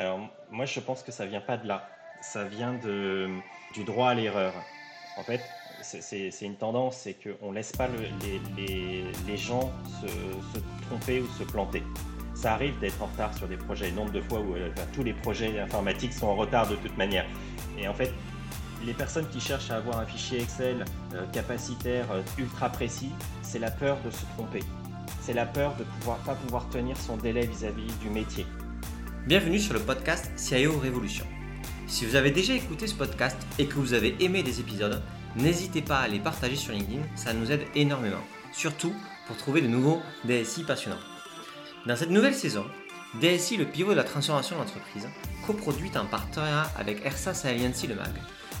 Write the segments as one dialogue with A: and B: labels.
A: Alors moi je pense que ça vient pas de là, ça vient du droit à l'erreur. En fait, c'est une tendance, c'est qu'on ne laisse pas les, gens se, tromper ou se planter. Ça arrive d'être en retard sur des projets, nombre de fois où euh, tous les projets informatiques sont en retard de toute manière. Et en fait, les personnes qui cherchent à avoir un fichier Excel euh, capacitaire euh, ultra précis, c'est la peur de se tromper. C'est la peur de ne pas pouvoir tenir son délai vis à -vis du métier.
B: Bienvenue sur le podcast CIO Révolution. Si vous avez déjà écouté ce podcast et que vous avez aimé des épisodes, n'hésitez pas à les partager sur LinkedIn, ça nous aide énormément, surtout pour trouver de nouveaux DSI passionnants. Dans cette nouvelle saison, DSI, le pivot de la transformation de l'entreprise, coproduite en partenariat avec ERSA Alliancy Le Mag,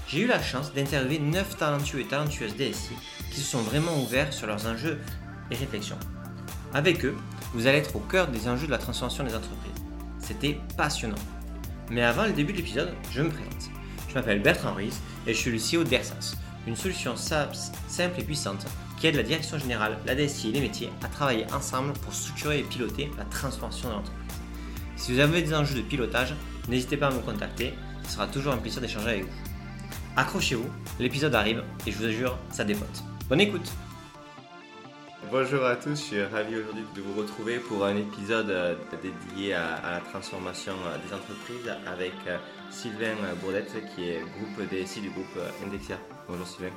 B: j'ai eu la chance d'interviewer 9 talentueux et talentueuses DSI qui se sont vraiment ouverts sur leurs enjeux et réflexions. Avec eux, vous allez être au cœur des enjeux de la transformation des entreprises. C'était passionnant. Mais avant le début de l'épisode, je me présente. Je m'appelle Bertrand Ruiz et je suis le CEO d'Ersas, une solution simple et puissante qui aide la direction générale, la DSI et les métiers à travailler ensemble pour structurer et piloter la transformation de l'entreprise. Si vous avez des enjeux de pilotage, n'hésitez pas à me contacter, ce sera toujours un plaisir d'échanger avec vous. Accrochez-vous, l'épisode arrive et je vous assure, ça dépote. Bonne écoute Bonjour à tous, je suis ravi aujourd'hui de vous retrouver pour un épisode euh, dédié à, la transformation euh, des entreprises avec euh, Sylvain Bourdette qui est groupe DSI du groupe Indexia. Bonjour Sylvain.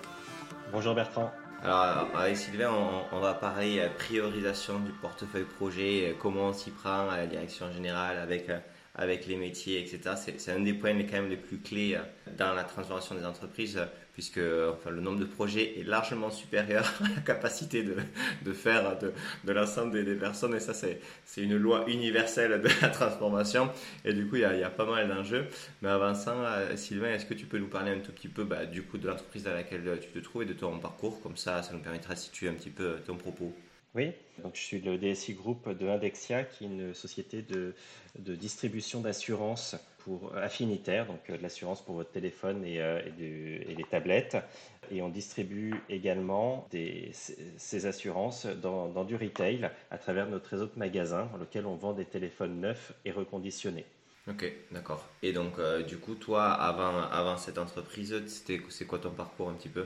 A: Bonjour Bertrand.
B: Alors avec Sylvain, on, va parler priorisation du portefeuille projet, comment on s'y prend à la direction générale avec, avec les métiers, etc. C'est un des points quand même les plus clés dans la transformation des entreprises puisque enfin, le nombre de projets est largement supérieur à la capacité de, de faire de, l'ensemble des, personnes. Et ça, c'est, une loi universelle de la transformation. Et du coup, il y a, pas mal d'enjeux. Mais avant ça, euh, Sylvain, est-ce que tu peux nous parler un tout petit peu bah, du coup de l'entreprise dans laquelle tu te trouves et de ton parcours? Comme ça, ça nous permettra de situer un petit peu ton propos.
A: Oui, donc je suis le DSI Group de Indexia, qui est une société de, de distribution d'assurance pour affinitaire, donc euh, de l'assurance pour votre téléphone et, euh, et, les tablettes. Et on distribue également des, ces assurances dans, dans, du retail à travers notre réseau de magasins dans lequel on vend des téléphones neufs et reconditionnés.
B: Ok, d'accord. Et donc, euh, du coup, toi, avant, avant cette entreprise, c'est quoi ton parcours un petit peu?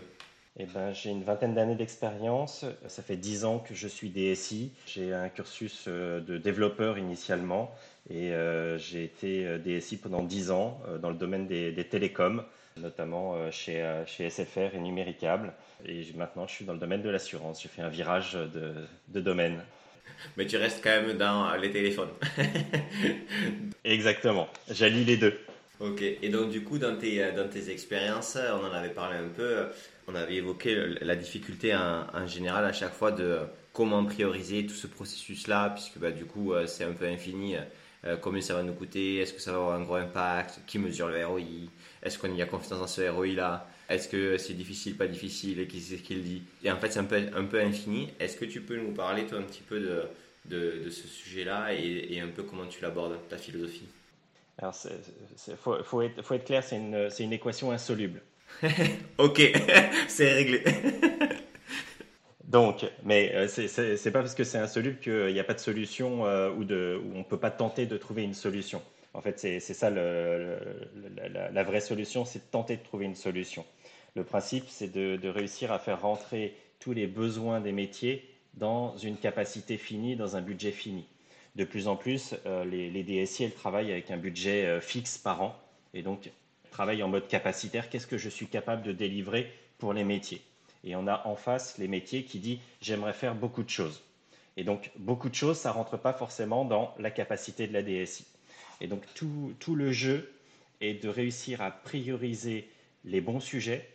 A: Eh ben, j'ai une vingtaine d'années d'expérience. Ça fait dix ans que je suis DSI. J'ai un cursus de développeur initialement et euh, j'ai été euh, DSI pendant 10 ans euh, dans le domaine des, télécoms, notamment chez, chez, SFR et Numéricable. Et maintenant, je suis dans le domaine de l'assurance. J'ai fait un virage de, de domaine.
B: Mais tu restes quand même dans les téléphones.
A: Exactement. J'allie les deux.
B: Ok. Et donc, du coup, dans tes, dans tes expériences, on en avait parlé un peu. On avait évoqué la difficulté en, général à chaque fois de comment prioriser tout ce processus-là, puisque bah, du coup, c'est un peu infini euh, combien ça va nous coûter, est-ce que ça va avoir un gros impact, qui mesure le ROI, est-ce qu'on y a confiance dans ce ROI-là, est-ce que c'est difficile, pas difficile, et qui c'est ce qu'il dit. Et en fait, c'est un peu, un peu infini. Est-ce que tu peux nous parler, toi, un petit peu de, de, ce sujet-là et, et, un peu comment tu l'abordes, ta philosophie?
A: Alors, il faut, faut, être, faut être clair, c'est une, une équation insoluble.
B: ok, c'est réglé.
A: Donc, mais euh, ce c'est pas parce que c'est insoluble qu'il n'y a pas de solution euh, ou, de, on ne peut pas tenter de trouver une solution. En fait, c'est ça la, vraie solution, c'est de tenter de trouver une solution. Le principe, c'est de, réussir à faire rentrer tous les besoins des métiers dans une capacité finie, dans un budget fini. De plus en plus, euh, les, DSI, elles travaillent avec un budget fixe par an et donc travaillent en mode capacitaire. Qu'est-ce que je suis capable de délivrer pour les métiers? Et on a en face les métiers qui dit j'aimerais faire beaucoup de choses. Et donc beaucoup de choses, ça rentre pas forcément dans la capacité de la DSI. Et donc tout, tout le jeu est de réussir à prioriser les bons sujets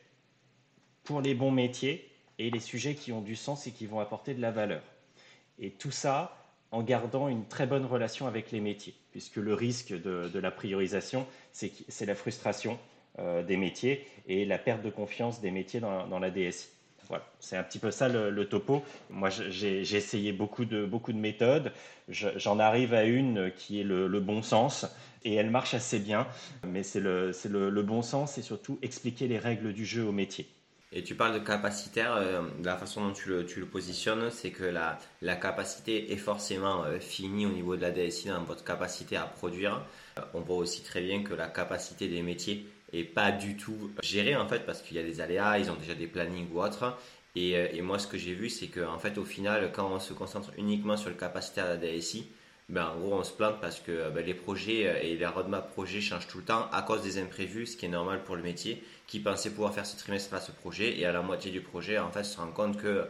A: pour les bons métiers et les sujets qui ont du sens et qui vont apporter de la valeur. Et tout ça en gardant une très bonne relation avec les métiers, puisque le risque de, la priorisation, c'est la frustration euh, des métiers et la perte de confiance des métiers dans, la DSI. Voilà, c'est un petit peu ça le, topo. Moi, j'ai essayé beaucoup de, méthodes. J'en arrive à une qui est le, bon sens et elle marche assez bien. Mais c'est le, le, bon sens et surtout expliquer les règles du jeu au métier.
B: Et tu parles de capacitaire, euh, la façon dont tu le, tu le positionnes, c'est que la, la, capacité est forcément euh, finie au niveau de la DSI dans votre capacité à produire. Euh, on voit aussi très bien que la capacité des métiers est pas du tout gérée en fait parce qu'il y a des aléas, ils ont déjà des plannings ou autres. Et, et moi, ce que j'ai vu, c'est qu'en fait, au final, quand on se concentre uniquement sur le capacitaire de la DSI, ben, en gros, on se plante parce que ben, les projets et les roadmap projets changent tout le temps à cause des imprévus, ce qui est normal pour le métier qui pensait pouvoir faire ce trimestre-là ce projet et à la moitié du projet, en fait, se rend compte qu'il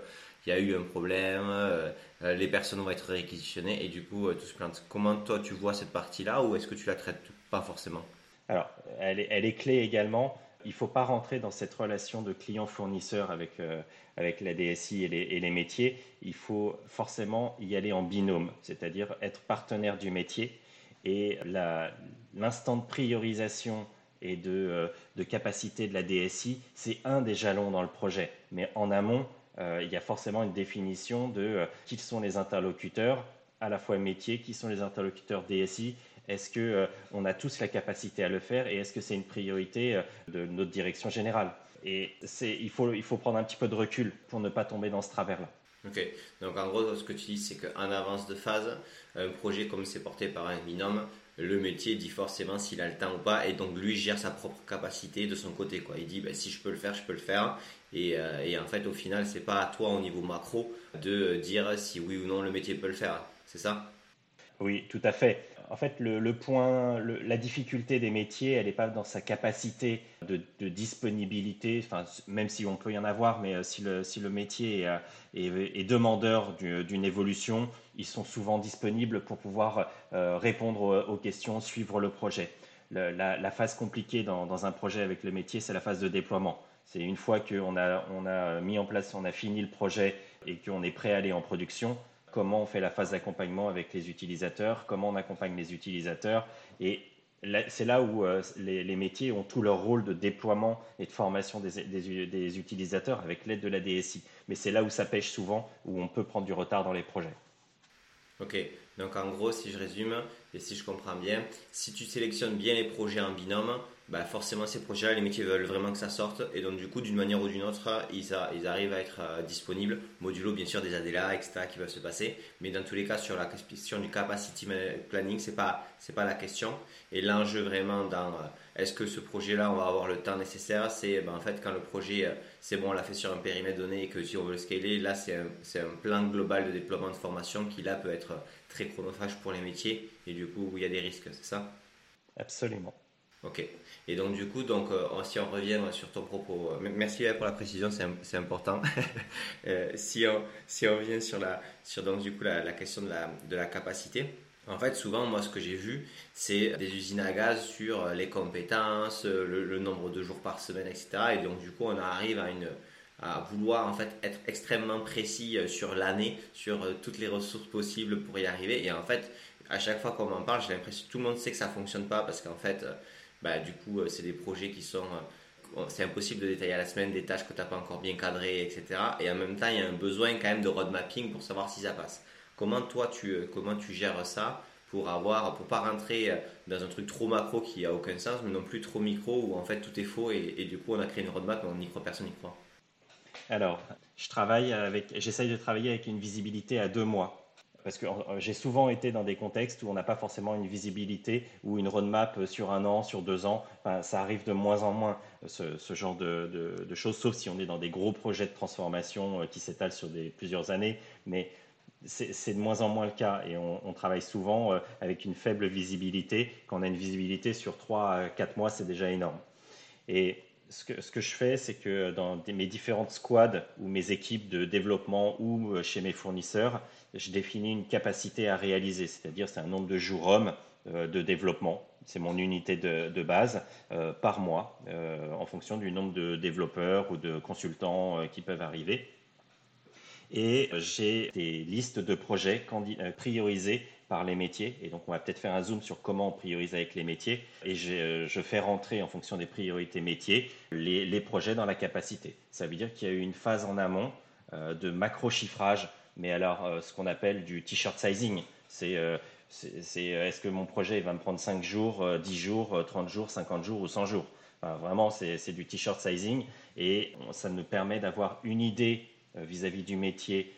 B: y a eu un problème, euh, les personnes vont être réquisitionnées et du coup, euh, tout se plante. Comment toi tu vois cette partie-là ou est-ce que tu la traites pas forcément?
A: Alors, elle est, elle est, clé également. Il faut pas rentrer dans cette relation de client-fournisseur avec, euh, avec la DSI et les, et les, métiers. Il faut forcément y aller en binôme, c'est-à-dire être partenaire du métier. Et l'instant de priorisation et euh, de, capacité de la DSI, c'est un des jalons dans le projet. Mais en amont, euh, il y a forcément une définition de euh, qui sont les interlocuteurs, à la fois métier, qui sont les interlocuteurs DSI, est-ce qu'on a tous la capacité à le faire et est-ce que c'est une priorité de notre direction générale? Et il faut, il faut prendre un petit peu de recul pour ne pas tomber dans ce travers-là.
B: Ok, donc en gros, ce que tu dis, c'est qu'en avance de phase, un projet comme c'est porté par un binôme, le métier dit forcément s'il a le temps ou pas, et donc lui gère sa propre capacité de son côté. Quoi. Il dit ben, si je peux le faire, je peux le faire. Et, euh, et en fait, au final, c'est pas à toi au niveau macro de dire si oui ou non le métier peut le faire. C'est ça?
A: Oui, tout à fait en fait, le, point, la difficulté des métiers, elle n'est pas dans sa capacité de, disponibilité, même si on peut y en avoir, mais euh, si le, si le métier est, est, demandeur d'une évolution, ils sont souvent disponibles pour pouvoir euh, répondre aux, questions, suivre le projet. la, phase compliquée dans, dans, un projet avec le métier, c'est la phase de déploiement. C'est une fois qu'on a, on a mis en place, on a fini le projet et qu'on est prêt à aller en production, comment on fait la phase d'accompagnement avec les utilisateurs, comment on accompagne les utilisateurs. Et c'est là où euh, les, métiers ont tout leur rôle de déploiement et de formation des, utilisateurs avec l'aide de la DSI. Mais c'est là où ça pêche souvent, où on peut prendre du retard dans les projets.
B: Ok, donc en gros, si je résume et si je comprends bien, si tu sélectionnes bien les projets en binôme, bah forcément ces projets-là, les métiers veulent vraiment que ça sorte. Et donc du coup d'une manière ou d'une autre, ils, arrivent à être euh, disponibles, modulo bien sûr des ADLA, etc. qui va se passer, mais dans tous les cas sur la question du capacity planning, c'est pas c'est pas la question. Et l'enjeu vraiment dans euh, est-ce que ce projet-là on va avoir le temps nécessaire, c'est ben, en fait quand le projet euh, c'est bon on l'a fait sur un périmètre donné et que si on veut le scaler, là c'est un, un plan global de déploiement de formation qui là peut être très chronophage pour les métiers. Et du coup il y a des risques, c'est ça?
A: Absolument.
B: Ok. Et donc du coup, donc euh, si on revient sur ton propos, euh, merci pour la précision, c'est important. Euh, si on si on revient sur la sur donc du coup la, question de la de la capacité. En fait, souvent, moi, ce que j'ai vu, c'est des usines à gaz sur les compétences, le, nombre de jours par semaine, etc. Et donc, du coup, on arrive à une, à vouloir en fait être extrêmement précis sur l'année, sur toutes les ressources possibles pour y arriver. Et en fait, à chaque fois qu'on m'en parle, j'ai l'impression que tout le monde sait que ça fonctionne pas parce qu'en fait, bah, du coup, euh, c'est des projets qui sont. Euh, c'est impossible de détailler à la semaine des tâches que tu n'as pas encore bien cadrées, etc. Et en même temps, il y a un besoin quand même de road mapping pour savoir si ça passe. Comment toi, tu, euh, comment tu gères ça pour avoir, pour pas rentrer dans un truc trop macro qui a aucun sens, mais non plus trop micro où en fait tout est faux et, et du coup on a créé une roadmap mais on n'y croit, personne n'y croit.
A: Alors, je travaille avec, j'essaye de travailler avec une visibilité à deux mois parce que euh, j'ai souvent été dans des contextes où on n'a pas forcément une visibilité ou une roadmap sur un an, sur deux ans. ça arrive de moins en moins, ce, genre de, choses, sauf si on est dans des gros projets de transformation euh, qui s'étalent sur plusieurs années. Mais c'est de moins en moins le cas et on, travaille souvent euh, avec une faible visibilité. Quand on a une visibilité sur trois à quatre mois, c'est déjà énorme. Et ce que, je fais, c'est que dans mes différentes squads ou mes équipes de développement ou chez mes fournisseurs, je définis une capacité à réaliser, c'est-à-dire c'est un nombre de jours hommes euh, de développement. C'est mon unité de, base euh, par mois euh, en fonction du nombre de développeurs ou de consultants qui peuvent arriver. Et j'ai des listes de projets priorisés par les métiers. Et donc, on va peut-être faire un zoom sur comment on priorise avec les métiers. Et je fais rentrer en fonction des priorités métiers les, les projets dans la capacité. Ça veut dire qu'il y a eu une phase en amont de macro-chiffrage mais alors euh, ce qu'on appelle du t-shirt sizing. C'est euh, C'est est-ce que mon projet va me prendre 5 jours, 10 jours, 30 jours, 50 jours ou 100 jours? Vraiment, c'est du t-shirt sizing et ça nous permet d'avoir une idée vis-à-vis du métier,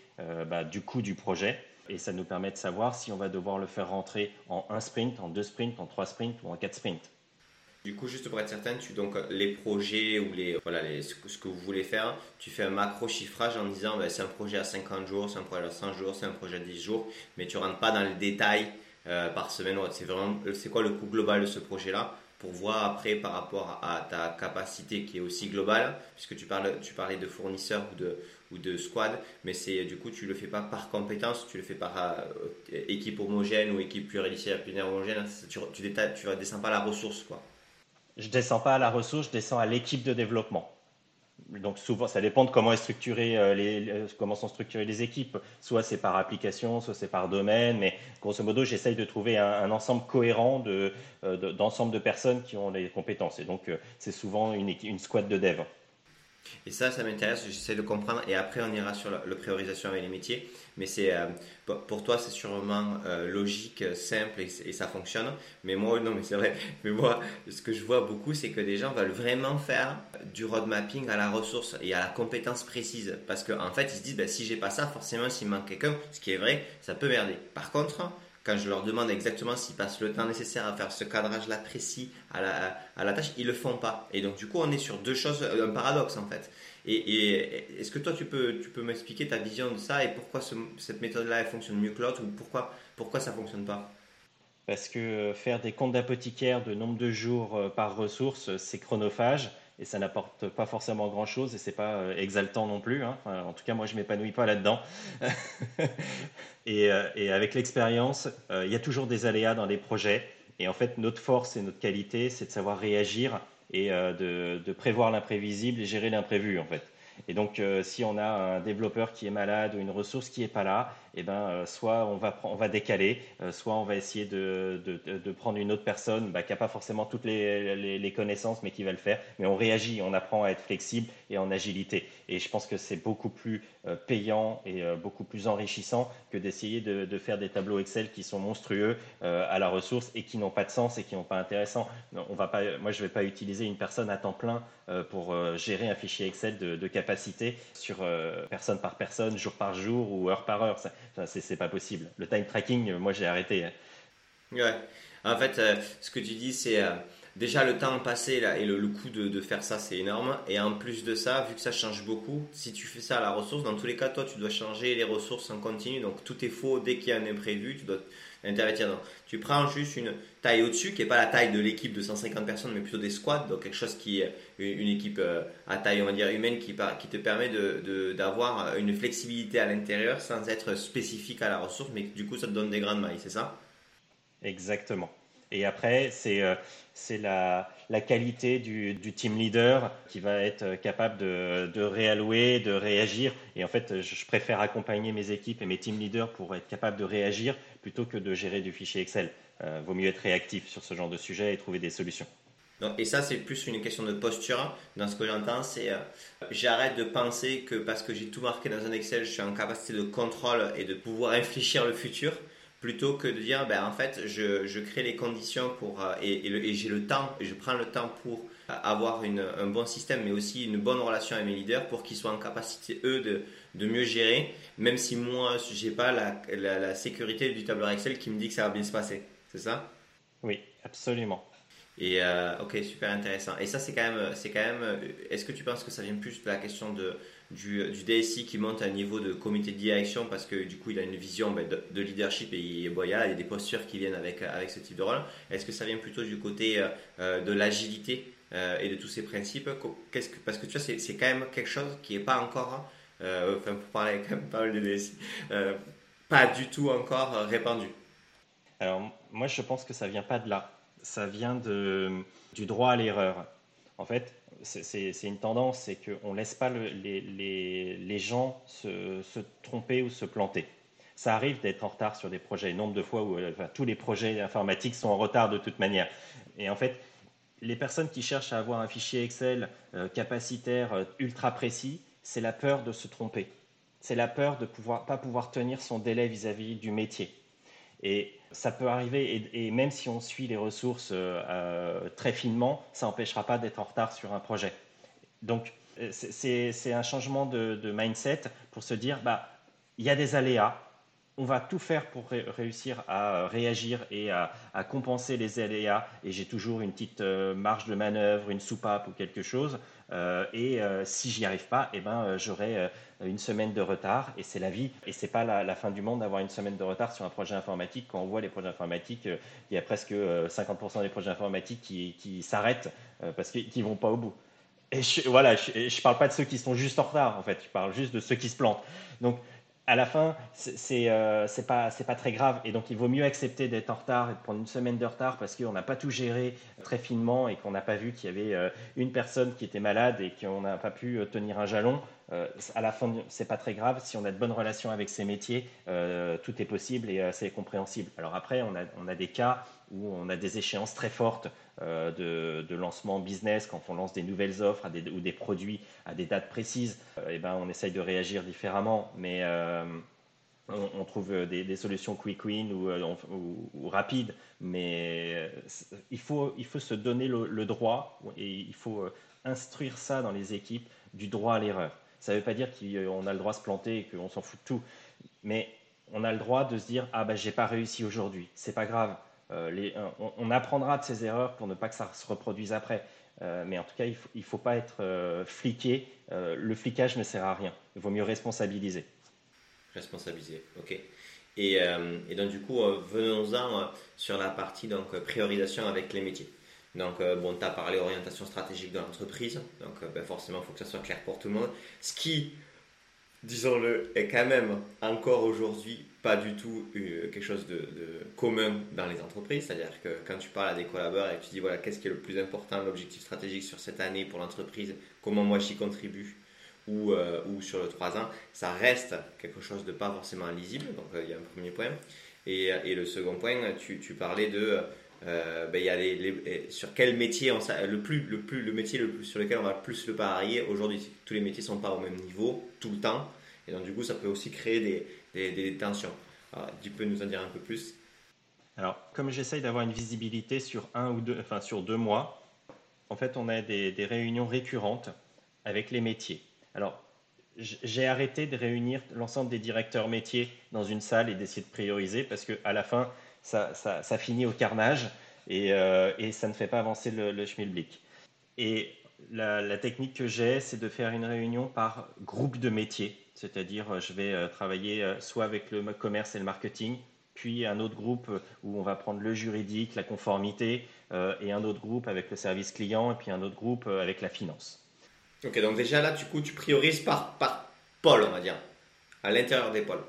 A: bah, du coût du projet et ça nous permet de savoir si on va devoir le faire rentrer en un sprint, en deux sprints, en trois sprints ou en quatre sprints.
B: Du coup, juste pour être certain, tu, donc, les projets ou les, voilà, les, ce, que vous voulez faire, tu fais un macro chiffrage en disant ben, c'est un projet à 50 jours, c'est un projet à 100 jours, c'est un projet à 10 jours, mais tu rentres pas dans les détails euh, par semaine. C'est vraiment c'est quoi le coût global de ce projet-là? Pour voir après par rapport à ta capacité qui est aussi globale, puisque tu, parles, tu parlais de fournisseurs ou de, ou squad, mais c'est du coup tu le fais pas par compétence, tu le fais par euh, équipe homogène ou équipe pluridisciplinaire homogène, tu, tu, tu descends pas la ressource quoi.
A: Je descends pas à la ressource, je descends à l'équipe de développement. Donc souvent, ça dépend de euh, euh, comment sont structurées les équipes. Soit c'est par application, soit c'est par domaine, mais grosso modo, j'essaye de trouver un, ensemble cohérent d'ensemble de, de, personnes qui ont les compétences. Et donc, c'est souvent une, une squad de dev.
B: Et ça, ça m'intéresse, j'essaie de comprendre et après on ira sur la, priorisation avec les métiers. Mais euh, pour toi, c'est sûrement euh, logique, simple et, ça fonctionne. Mais moi, non, mais c'est vrai. Mais moi, ce que je vois beaucoup, c'est que des gens veulent vraiment faire du road mapping à la ressource et à la compétence précise. Parce qu'en en fait, ils se disent, ben, si j'ai pas ça, forcément, s'il manque quelqu'un, ce qui est vrai, ça peut merder. Par contre, quand je leur demande exactement s'ils passent le temps nécessaire à faire ce cadrage-là précis à la, à la tâche, ils le font pas. Et donc, du coup, on est sur deux choses, un paradoxe en fait. Et, est-ce que toi, tu peux, tu peux m'expliquer ta vision de ça et pourquoi cette méthode-là, fonctionne mieux que l'autre ou pourquoi, pourquoi ça fonctionne pas?
A: Parce que faire des comptes d'apothicaire de nombre de jours euh, par ressource, c'est chronophage et ça n'apporte pas forcément grand chose et c'est pas euh, exaltant non plus. Hein. en tout cas, moi, je m'épanouis pas là-dedans. Euh, et, avec l'expérience, euh, il y a toujours des aléas dans les projets. Et en fait, notre force et notre qualité, c'est de savoir réagir et de, prévoir l'imprévisible et gérer l'imprévu, en fait. Et donc, si on a un développeur qui est malade ou une ressource qui n'est pas là, eh ben, euh, soit on va, on va décaler, euh, soit on va essayer de, de, prendre une autre personne bah, qui n'a pas forcément toutes les, les, connaissances, mais qui va le faire. Mais on réagit, on apprend à être flexible et en agilité. Et je pense que c'est beaucoup plus euh, payant et beaucoup plus enrichissant que d'essayer de, faire des tableaux Excel qui sont monstrueux à la ressource et qui n'ont pas de sens et qui n'ont pas intéressant. On va pas, moi, je ne vais pas utiliser une personne à temps plein pour gérer un fichier Excel de, capacité sur personne par personne, jour par jour ou heure par heure. C'est pas possible. Le time tracking, moi j'ai arrêté. Hein.
B: Ouais. En fait, euh, ce que tu dis, c'est euh, déjà le temps passé là, et le, coût de, faire ça, c'est énorme. Et en plus de ça, vu que ça change beaucoup, si tu fais ça à la ressource, dans tous les cas, toi, tu dois changer les ressources en continu. Donc tout est faux dès qu'il y a un imprévu. Tu dois tu prends juste une taille au-dessus, qui n'est pas la taille de l'équipe de 150 personnes, mais plutôt des squads. Donc quelque chose qui est une équipe euh, à taille, on va dire, humaine, qui, te permet d'avoir une flexibilité à l'intérieur sans être spécifique à la ressource, mais du coup, ça te donne des grandes mailles, c'est ça?
A: Exactement. Et après, c'est euh, la, la, qualité du, team leader qui va être capable de, de, réallouer, de réagir. Et en fait, je, préfère accompagner mes équipes et mes team leaders pour être capable de réagir plutôt que de gérer du fichier Excel. Euh, vaut mieux être réactif sur ce genre de sujet et trouver des solutions.
B: et ça, c'est plus une question de posture. Dans ce que j'entends, c'est euh, j'arrête de penser que parce que j'ai tout marqué dans un Excel, je suis en capacité de contrôle et de pouvoir infléchir le futur plutôt que de dire ben, en fait je, je crée les conditions pour euh, et, et, j'ai le temps et je prends le temps pour euh, avoir une, un bon système mais aussi une bonne relation avec mes leaders pour qu'ils soient en capacité eux de, de mieux gérer même si moi j'ai pas la, la, sécurité du tableur Excel qui me dit que ça va bien se passer. C'est ça?
A: Oui absolument.
B: Et euh, ok super intéressant. Et ça c'est quand même c'est quand même est-ce que tu penses que ça vient plus de la question de du, DSI qui monte à un niveau de comité de direction parce que du coup il a une vision ben, de, leadership et il, il, y a des postures qui viennent avec, avec ce type de rôle. Est-ce que ça vient plutôt du côté euh, euh, de l'agilité euh, et de tous ces principes? Parce que tu vois, c'est, quand même quelque chose qui n'est pas encore, enfin pour parler quand même pas de DSI, pas du tout encore répandu.
A: Alors moi je pense que ça vient pas de là, ça vient de, du droit à l'erreur. En fait, c'est une tendance, c'est qu'on ne laisse pas les, gens se, tromper ou se planter. Ça arrive d'être en retard sur des projets, nombre de fois où tous les projets informatiques sont en retard de toute manière. Et en fait, les personnes qui cherchent à avoir un fichier Excel euh, capacitaire euh, ultra précis, c'est la peur de se tromper. C'est la peur de ne pas pouvoir tenir son délai vis-à-vis -vis du métier. Et ça peut arriver, et, même si on suit les ressources très finement, ça n'empêchera pas d'être en retard sur un projet. Donc, c'est un changement de, mindset pour se dire, bah, il y a des aléas, on va tout faire pour réussir à réagir et à, compenser les aléas. Et j'ai toujours une petite euh, marge de manœuvre, une soupape ou quelque chose. Euh, et euh, si j'y arrive pas, eh ben, j'aurai une semaine de retard. Et c'est la vie. Et c'est pas la, fin du monde d'avoir une semaine de retard sur un projet informatique. Quand on voit les projets informatiques, il y a presque 50% des projets informatiques qui, s'arrêtent parce qu'ils ne vont pas au bout. Et je, voilà, je ne parle pas de ceux qui sont juste en retard, en fait. Je parle juste de ceux qui se plantent. Donc, à la fin, c'est euh, pas, très grave. Et donc, il vaut mieux accepter d'être en retard et de prendre une semaine de retard parce qu'on n'a pas tout géré très finement et qu'on n'a pas vu qu'il y avait euh, une personne qui était malade et qu'on n'a pas pu euh, tenir un jalon. Euh, à la fin, c'est pas très grave. Si on a de bonnes relations avec ces métiers, tout est possible et c'est compréhensible. Alors après, on a des cas où on a des échéances très fortes euh, de, lancement business, quand on lance des nouvelles offres ou des produits à des dates précises, et euh, eh ben, on essaye de réagir différemment, mais euh, on, trouve des, solutions quick win ou, rapides, mais il faut, il faut se donner le, droit et il faut instruire ça dans les équipes du droit à l'erreur. Ça ne veut pas dire qu'on a le droit de se planter et qu'on s'en fout de tout, mais on a le droit de se dire ah ben j'ai pas réussi aujourd'hui, c'est pas grave. Euh, on, apprendra de ces erreurs pour ne pas que ça se reproduise après. Euh, mais en tout cas, il ne faut, pas être euh, fliqué. le flicage ne sert à rien. Il vaut mieux responsabiliser.
B: Responsabiliser, ok. Et, donc du coup, venons-en sur la partie donc priorisation avec les métiers. Donc bon, tu as parlé orientation stratégique de l'entreprise. Donc ben, forcément, il faut que ça soit clair pour tout le monde. Ce qui disons-le, est quand même encore aujourd'hui pas du tout euh, quelque chose de, commun dans les entreprises. C'est-à-dire que quand tu parles à des collaborateurs et que tu dis voilà, qu'est-ce qui est le plus important, l'objectif stratégique sur cette année pour l'entreprise, comment moi j'y contribue, ou, euh, ou sur le 3 ans, ça reste quelque chose de pas forcément lisible. Donc euh, il y a un premier point. Et, et le second point, tu, tu parlais de euh, ben, y a les, sur quel métier on, le plus le plus le métier le plus sur lequel on va plus le parier aujourd'hui tous les métiers sont pas au même niveau tout le temps. Et donc du coup ça peut aussi créer des, tensions. Tu peux nous en dire un peu plus?
A: Alors comme j'essaye d'avoir une visibilité sur un ou deux enfin sur deux mois en fait on a des, des réunions récurrentes avec les métiers. Alors j'ai arrêté de réunir l'ensemble des directeurs métiers dans une salle et d'essayer de prioriser parce qu'à la fin, ça, finit au carnage euh, et, ça ne fait pas avancer le, le schmilblick. Et la, technique que j'ai, c'est de faire une réunion par groupe de métiers. C'est-à-dire, je vais euh, travailler euh, soit avec le commerce et le marketing, puis un autre groupe où on va prendre le juridique, la conformité, et un autre groupe avec le service client, et puis un autre groupe avec la finance.
B: Ok, donc déjà là, du coup, tu priorises par, par pôle, on va dire, à l'intérieur des pôles.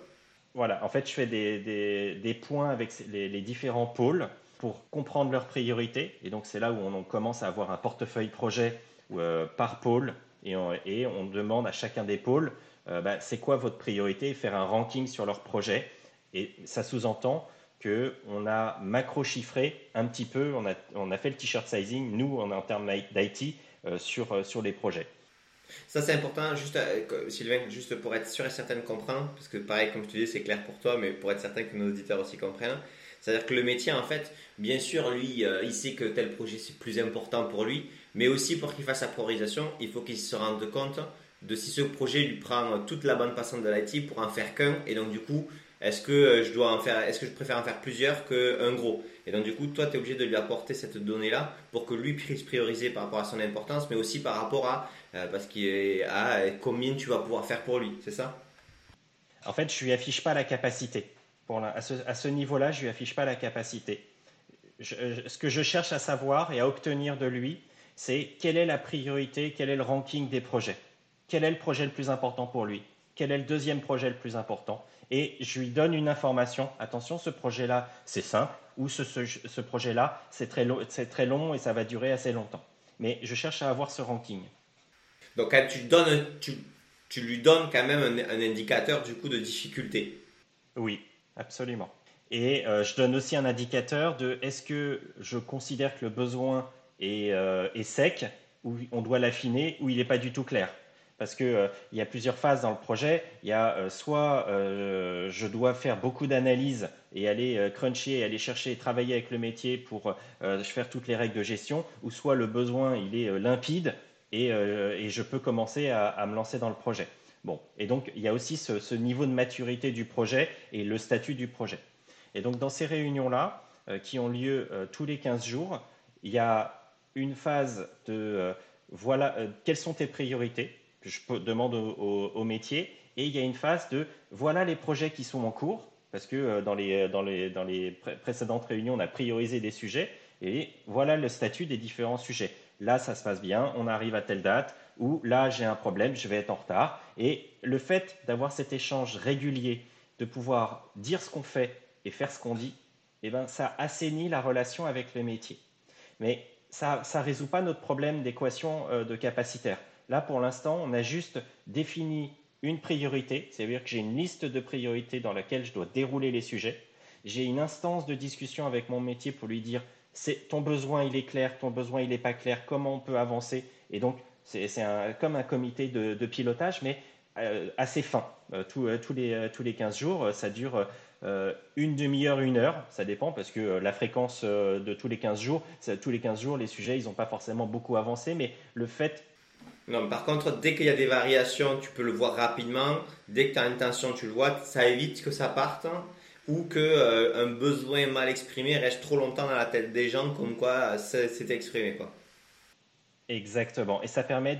A: Voilà, en fait, je fais des, points avec les, différents pôles pour comprendre leurs priorités. Et donc, c'est là où on, commence à avoir un portefeuille projet euh, par pôle. Et on, demande à chacun des pôles, euh, bah, c'est quoi votre priorité, faire un ranking sur leur projet. Et ça sous-entend qu'on a macro-chiffré un petit peu, on a, fait le t-shirt sizing, nous, en termes d'IT, sur les projets.
B: Ça, c'est important, juste, euh, Sylvain, juste pour être sûr et certain de comprendre, parce que pareil, comme je te dis, c'est clair pour toi, mais pour être certain que nos auditeurs aussi comprennent. C'est-à-dire que le métier, en fait, bien sûr, lui, euh, il sait que tel projet, c'est plus important pour lui, mais aussi pour qu'il fasse sa priorisation, il faut qu'il se rende compte de si ce projet lui prend toute la bande passante de l'IT pour en faire qu'un, et donc du coup, est-ce que euh, je dois en faire, est-ce que je préfère en faire plusieurs qu'un gros? Et donc du coup, toi, tu es obligé de lui apporter cette donnée-là pour que lui puisse prioriser par rapport à son importance, mais aussi par rapport à parce qu'il à combien tu vas pouvoir faire pour lui, c'est ça?
A: En fait, je lui affiche pas la capacité. À ce, niveau-là, je lui affiche pas la capacité. ce que je cherche à savoir et à obtenir de lui, c'est quelle est la priorité, quel est le ranking des projets, quel est le projet le plus important pour lui, quel est le deuxième projet le plus important, et je lui donne une information. Attention, ce projet-là, c'est simple, ou ce, ce, projet-là, c'est très, très long et ça va durer assez longtemps. Mais je cherche à avoir ce ranking.
B: Donc tu, lui donnes quand même un, indicateur du coup de difficulté.
A: Oui, absolument. Et euh, je donne aussi un indicateur de est-ce que je considère que le besoin est, euh, sec, ou on doit l'affiner, ou il n'est pas du tout clair. parce qu'il il y a plusieurs phases dans le projet. Il y a soit je dois faire beaucoup d'analyses et aller cruncher, aller chercher et travailler avec le métier pour faire toutes les règles de gestion, ou soit le besoin il est limpide et, je peux commencer à, me lancer dans le projet. Bon, et donc il y a aussi ce, niveau de maturité du projet et le statut du projet. Et donc dans ces réunions-là, qui ont lieu tous les 15 jours, il y a une phase de voilà, quelles sont tes priorités que je demande au, métier, et il y a une phase de voilà les projets qui sont en cours, parce que dans les précédentes réunions, on a priorisé des sujets, et voilà le statut des différents sujets. Là, ça se passe bien, on arrive à telle date, ou là, j'ai un problème, je vais être en retard. Et le fait d'avoir cet échange régulier, de pouvoir dire ce qu'on fait et faire ce qu'on dit, eh ben, ça assainit la relation avec le métier. Mais ça ne résout pas notre problème d'équation euh, de capacitaire. Là, pour l'instant, on a juste défini une priorité, c'est-à-dire que j'ai une liste de priorités dans laquelle je dois dérouler les sujets. J'ai une instance de discussion avec mon métier pour lui dire ton besoin il est clair, ton besoin il n'est pas clair, comment on peut avancer. Et donc, c'est comme un comité de, pilotage, mais euh, assez fin. Euh, euh, tous, les, tous les 15 jours, ça dure une demi-heure, une heure, ça dépend, parce que la fréquence de tous les 15 jours, tous les 15 jours, les sujets, ils n'ont pas forcément beaucoup avancé, mais le fait
B: non, par contre, dès qu'il y a des variations, tu peux le voir rapidement. Dès que tu as intention, tu le vois. Ça évite que ça parte ou que euh, un besoin mal exprimé reste trop longtemps dans la tête des gens, comme quoi c'est exprimé. Quoi.
A: Exactement. Et ça permet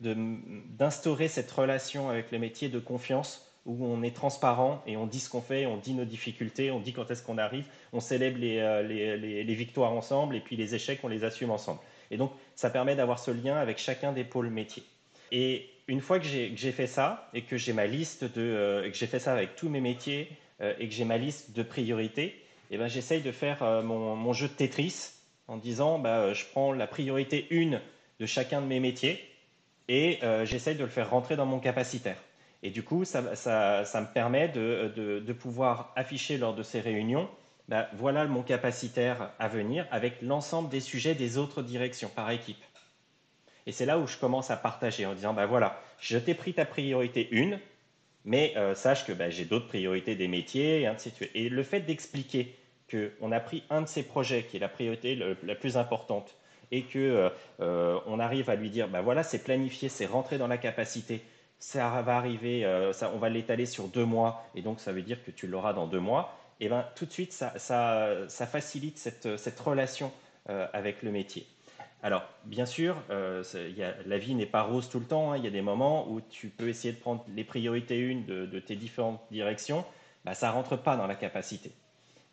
A: d'instaurer de, cette relation avec le métier de confiance où on est transparent et on dit ce qu'on fait, on dit nos difficultés, on dit quand est-ce qu'on arrive, on célèbre les, euh, les, victoires ensemble et puis les échecs, on les assume ensemble. Et donc, ça permet d'avoir ce lien avec chacun des pôles métiers. Et une fois que j'ai fait ça et que j'ai ma liste de, euh, que j'ai fait ça avec tous mes métiers euh, et que j'ai ma liste de priorités, eh ben, j'essaye de faire euh, mon, jeu de Tetris en disant bah, je prends la priorité 1 de chacun de mes métiers et j'essaye de le faire rentrer dans mon capacitaire. Et du coup, ça, ça, ça me permet de, de, pouvoir afficher lors de ces réunions bah, voilà mon capacitaire à venir avec l'ensemble des sujets des autres directions par équipe. Et c'est là où je commence à partager en disant, bah voilà, je t'ai pris ta priorité une, mais euh, sache que bah, j'ai d'autres priorités des métiers, et le fait d'expliquer qu'on a pris un de ces projets qui est la priorité la plus importante et qu'on euh, euh, on arrive à lui dire, bah voilà, c'est planifié, c'est rentré dans la capacité, ça va arriver, ça, on va l'étaler sur deux mois, et donc ça veut dire que tu l'auras dans deux mois, et ben tout de suite, ça, facilite cette relation avec le métier. Alors, bien sûr, euh, la vie n'est pas rose tout le temps. Hein. Il y a des moments où tu peux essayer de prendre les priorités une de, tes différentes directions. Bah, ça ne rentre pas dans la capacité.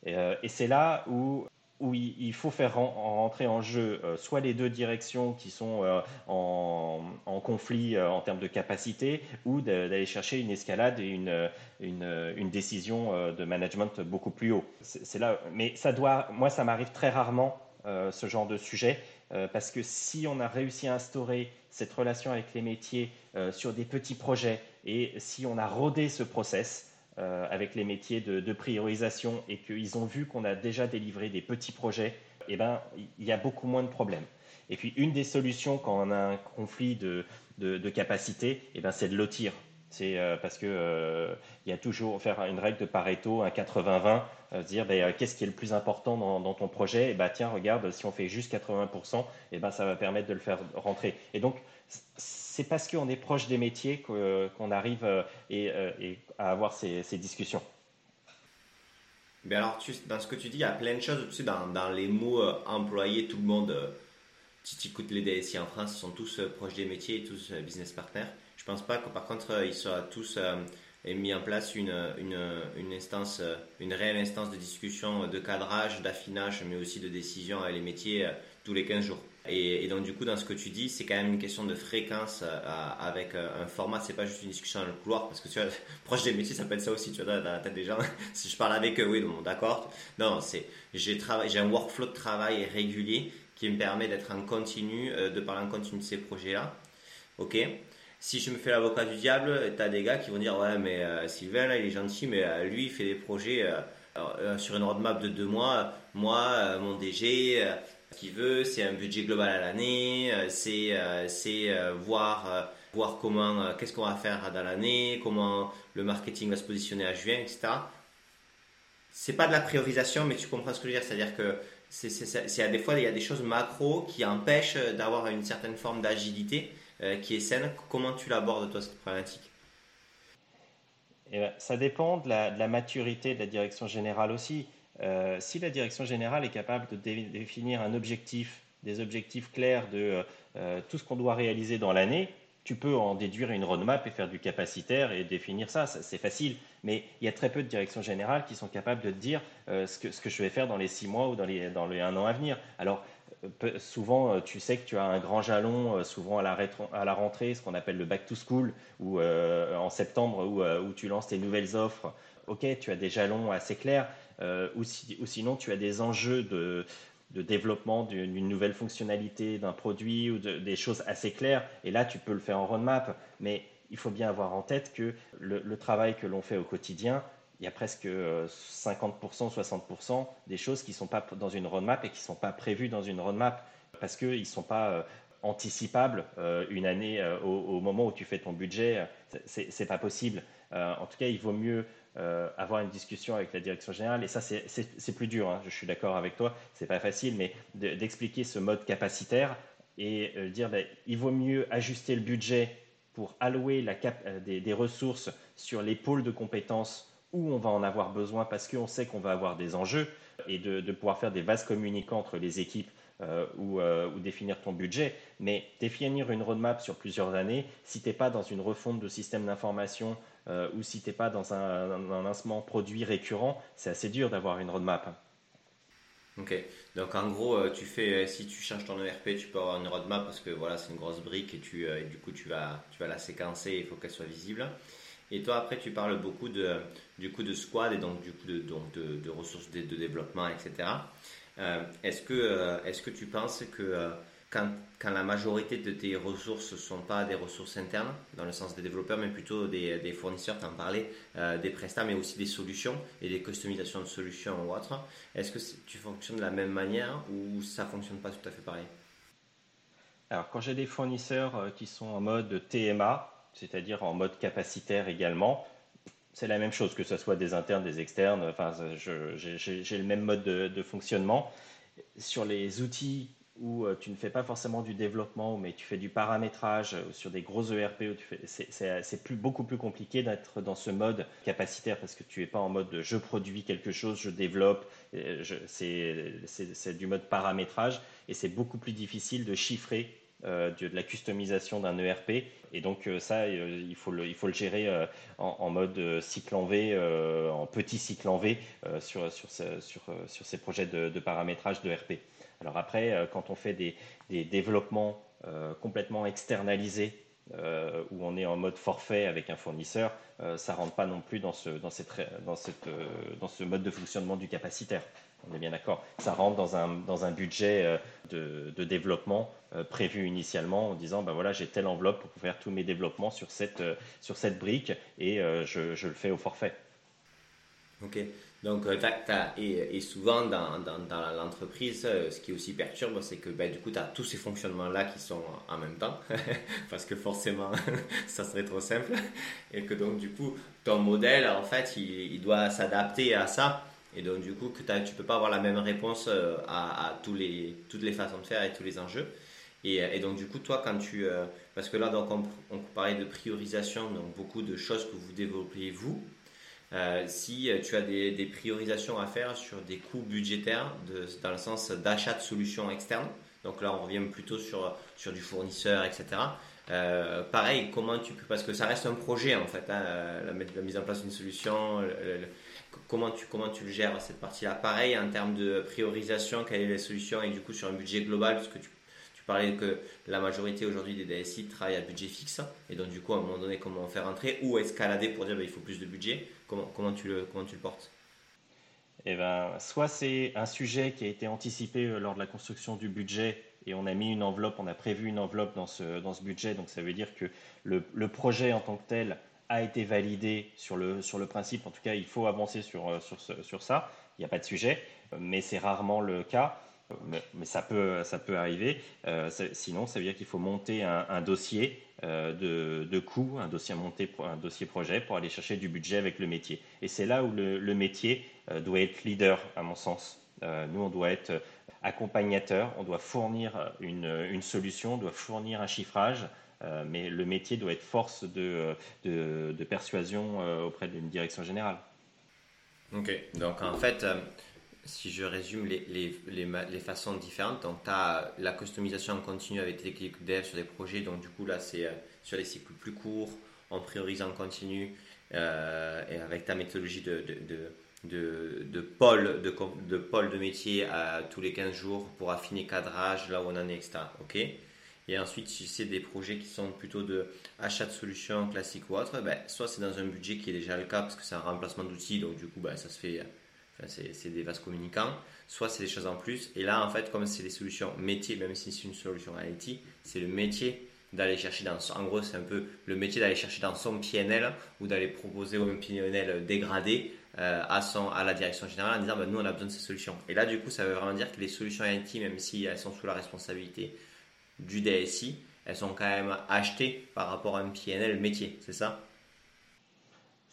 A: Et, euh, c'est là où, il, faut faire rentrer en jeu euh, soit les deux directions qui sont en, conflit en termes de capacité, ou d'aller chercher une escalade et une, décision de management beaucoup plus haut. C'est là, mais ça doit, moi, ça m'arrive très rarement ce genre de sujet. Euh, parce que si on a réussi à instaurer cette relation avec les métiers euh, sur des petits projets et si on a rodé ce process euh, avec les métiers de, priorisation et qu'ils ont vu qu'on a déjà délivré des petits projets, eh ben, il y a beaucoup moins de problèmes. Et puis une des solutions quand on a un conflit de, de capacité, eh ben, c'est de lotir. C'est euh, parce que euh, il y a toujours faire une règle de Pareto, un 80-20, euh, dire ben, qu'est-ce qui est le plus important dans, ton projet? Et ben tiens, regarde, si on fait juste 80%, et ben ça va permettre de le faire rentrer. Et donc c'est parce qu'on est proche des métiers qu'on arrive et, à avoir ces, discussions.
B: Ben alors, dans ce que tu dis, il y a plein de choses. Tu sais, dans, les mots employés, tout le monde, si tu écoutes les DSI en France, sont tous proches des métiers tous business partners. Je pense pas que par contre euh, ils soient tous euh, mis en place une, instance, euh, une réelle instance de discussion, de cadrage, d'affinage, mais aussi de décision avec les métiers tous les 15 jours. Et, donc du coup, dans ce que tu dis, c'est quand même une question de fréquence avec un format. C'est pas juste une discussion dans le couloir, parce que tu vois, proche des métiers, ça peut être ça aussi. Tu vois, dans la tête des gens, si je parle avec eux, oui, bon, d'accord. Non, c'est j'ai un workflow de travail régulier qui me permet d'être en continu, de parler en continu de ces projets-là. Ok si je me fais l'avocat du diable, tu as des gars qui vont dire Ouais, mais euh, Sylvain, là, il est gentil, mais euh, lui, il fait des projets euh, sur une roadmap de deux mois. Moi, mon DG, Ce qu'il veut, c'est un budget global à l'année, c'est voir voir comment, qu'est-ce qu'on va faire dans l'année, comment le marketing va se positionner à juin, etc. C'est pas de la priorisation, mais tu comprends ce que je veux dire, c'est-à-dire que c'est, des fois il y a des choses macro qui empêchent d'avoir une certaine forme d'agilité euh, qui est saine. Comment tu l'abordes toi cette problématique?
A: Eh ben, ça dépend de la, maturité de la direction générale aussi. Euh, si la direction générale est capable de définir un objectif, des objectifs clairs de euh, tout ce qu'on doit réaliser dans l'année, tu peux en déduire une roadmap et faire du capacitaire et définir ça, c'est facile. Mais il y a très peu de directions générales qui sont capables de te dire ce, que, je vais faire dans les six mois ou dans les, dans les un an à venir. Alors, souvent, euh, tu sais que tu as un grand jalon, souvent à la, rentrée, ce qu'on appelle le back to school, ou en septembre, où, tu lances tes nouvelles offres. Ok, tu as des jalons assez clairs, ou, ou, sinon tu as des enjeux de développement d'une nouvelle fonctionnalité d'un produit ou des choses assez claires. Et là, tu peux le faire en roadmap. Mais il faut bien avoir en tête que le, travail que l'on fait au quotidien, il y a presque 50%, euh, 60% des choses qui ne sont pas dans une roadmap et qui ne sont pas prévues dans une roadmap parce qu'ils ne sont pas euh, anticipables euh, une année au, moment où tu fais ton budget. C'est pas possible. en tout cas, il vaut mieux avoir une discussion avec la direction générale. Et ça, c'est plus dur, hein. je suis d'accord avec toi, c'est pas facile, mais d'expliquer ce mode capacitaire et dire ben, il vaut mieux ajuster le budget pour allouer des, ressources sur les pôles de compétences où on va en avoir besoin parce qu'on sait qu'on va avoir des enjeux et de, pouvoir faire des vases communicants entre les équipes ou, ou, définir ton budget. Mais définir une roadmap sur plusieurs années, si tu n'es pas dans une refonte de système d'information euh, ou si tu n'es pas dans un, lancement produit récurrent, c'est assez dur d'avoir une roadmap.
B: Ok, donc en gros, euh, tu fais, euh, si tu changes ton ERP, tu peux avoir une roadmap parce que voilà, c'est une grosse brique et, du coup, tu vas, tu vas la séquencer, il faut qu'elle soit visible. Et toi, après, tu parles beaucoup de, du coup de squad et donc du coup de, donc de, ressources de, développement, etc. est-ce, que, est-ce que tu penses que quand, la majorité de tes ressources ne sont pas des ressources internes, dans le sens des développeurs, mais plutôt des, fournisseurs, tu en parlais, euh, des prestats, mais aussi des solutions et des customisations de solutions ou autres. Est-ce que tu fonctionnes de la même manière ou ça ne fonctionne pas tout à fait pareil?
A: Alors, quand j'ai des fournisseurs euh, qui sont en mode TMA, c'est-à-dire en mode capacitaire également, c'est la même chose, que ce soit des internes, des externes, enfin, j'ai le même mode de, fonctionnement. Sur les outils où euh, tu ne fais pas forcément du développement, mais tu fais du paramétrage euh, sur des gros ERP, c'est plus, beaucoup plus compliqué d'être dans ce mode capacitaire parce que tu n'es pas en mode je produis quelque chose, je développe, c'est du mode paramétrage et c'est beaucoup plus difficile de chiffrer euh, de, la customisation d'un ERP. Et donc ça, il, faut le, il faut le gérer en, mode cycle en V, en petit cycle en V sur, ces projets de, de paramétrage d'ERP. Alors après, euh, quand on fait des, développements euh, complètement externalisés, euh, où on est en mode forfait avec un fournisseur, ça ne rentre pas non plus dans ce mode de fonctionnement du capacitaire. On est bien d'accord. Ça rentre dans un, dans un budget de, développement prévu initialement en disant ben voilà, j'ai telle enveloppe pour faire tous mes développements sur cette, sur cette brique et je, je, le fais au forfait.
B: Ok. Donc, euh, et, souvent dans, dans, l'entreprise, euh, ce qui aussi perturbe, c'est que ben, du coup, tu as tous ces fonctionnements-là qui sont en même temps, parce que forcément, ça serait trop simple, et que donc, du coup, ton modèle, en fait, il, doit s'adapter à ça, et donc, du coup, que tu peux pas avoir la même réponse euh, à, tous les, toutes les façons de faire et tous les enjeux. Et, et donc, du coup, toi, quand tu. parce que là, donc, on, parlait de priorisation, donc beaucoup de choses que vous développez vous. Euh, si euh, tu as des, priorisations à faire sur des coûts budgétaires dans le sens d'achat de solutions externes, donc là on revient plutôt sur, sur du fournisseur, etc. Euh, pareil, comment tu peux, parce que ça reste un projet en fait, hein, la, mise en place d'une solution, comment, tu, comment tu le gères cette partie-là. Pareil en termes de priorisation, quelle est la solution et du coup sur un budget global, parce que tu parlais que la majorité aujourd'hui des DSI travaillent à budget fixe et donc du coup à un moment donné comment faire entrer ou escalader pour dire bah, il faut plus de budget. Comment, tu, le, portes?
A: Eh ben, soit c'est un sujet qui a été anticipé euh, lors de la construction du budget et on a mis une enveloppe, on a prévu une enveloppe dans ce, budget, donc ça veut dire que le, projet en tant que tel a été validé sur le, sur le principe, en tout cas il faut avancer sur, euh, sur, sur ça, il n'y a pas de sujet, mais c'est rarement le cas. Mais, ça, peut, ça peut arriver. sinon, ça veut dire qu'il faut monter un, dossier de, de coûts, un dossier monté, un dossier projet pour aller chercher du budget avec le métier. Et c'est là où le, métier doit être leader, à mon sens. nous, on doit être accompagnateur, on doit fournir une, une solution, on doit fournir un chiffrage, euh, mais le métier doit être force de, de, persuasion euh, auprès d'une direction générale.
B: Ok, donc en fait, euh, si je résume les, les, les, façons différentes, donc tu as la customisation en continu avec tes équipes dev sur des projets, donc du coup là c'est sur les cycles plus courts, en priorisant en continu et avec ta méthodologie de, de, de, pôle, de, de pôle de métier tous les 15 jours pour affiner cadrage, là où on en est, etc. Ok et ensuite, si c'est des projets qui sont plutôt de achat de solutions classiques ou autres, ben, soit c'est dans un budget qui est déjà le cas parce que c'est un remplacement d'outils, donc du coup, ben, ça se fait, c'est des vases communicants, soit c'est des choses en plus. Et là, en fait, comme c'est des solutions métiers, même si c'est une solution IT, c'est le métier d'aller chercher dans en gros c'est un peu le métier d'aller chercher dans son PNL ou d'aller proposer au même PNL dégradé euh, à, son, à la direction générale en disant ben, nous on a besoin de ces solutions et là du coup ça veut vraiment dire que les solutions IT même si elles sont sous la responsabilité du DSI, elles sont quand même achetées par rapport à un PNL métier, c'est ça?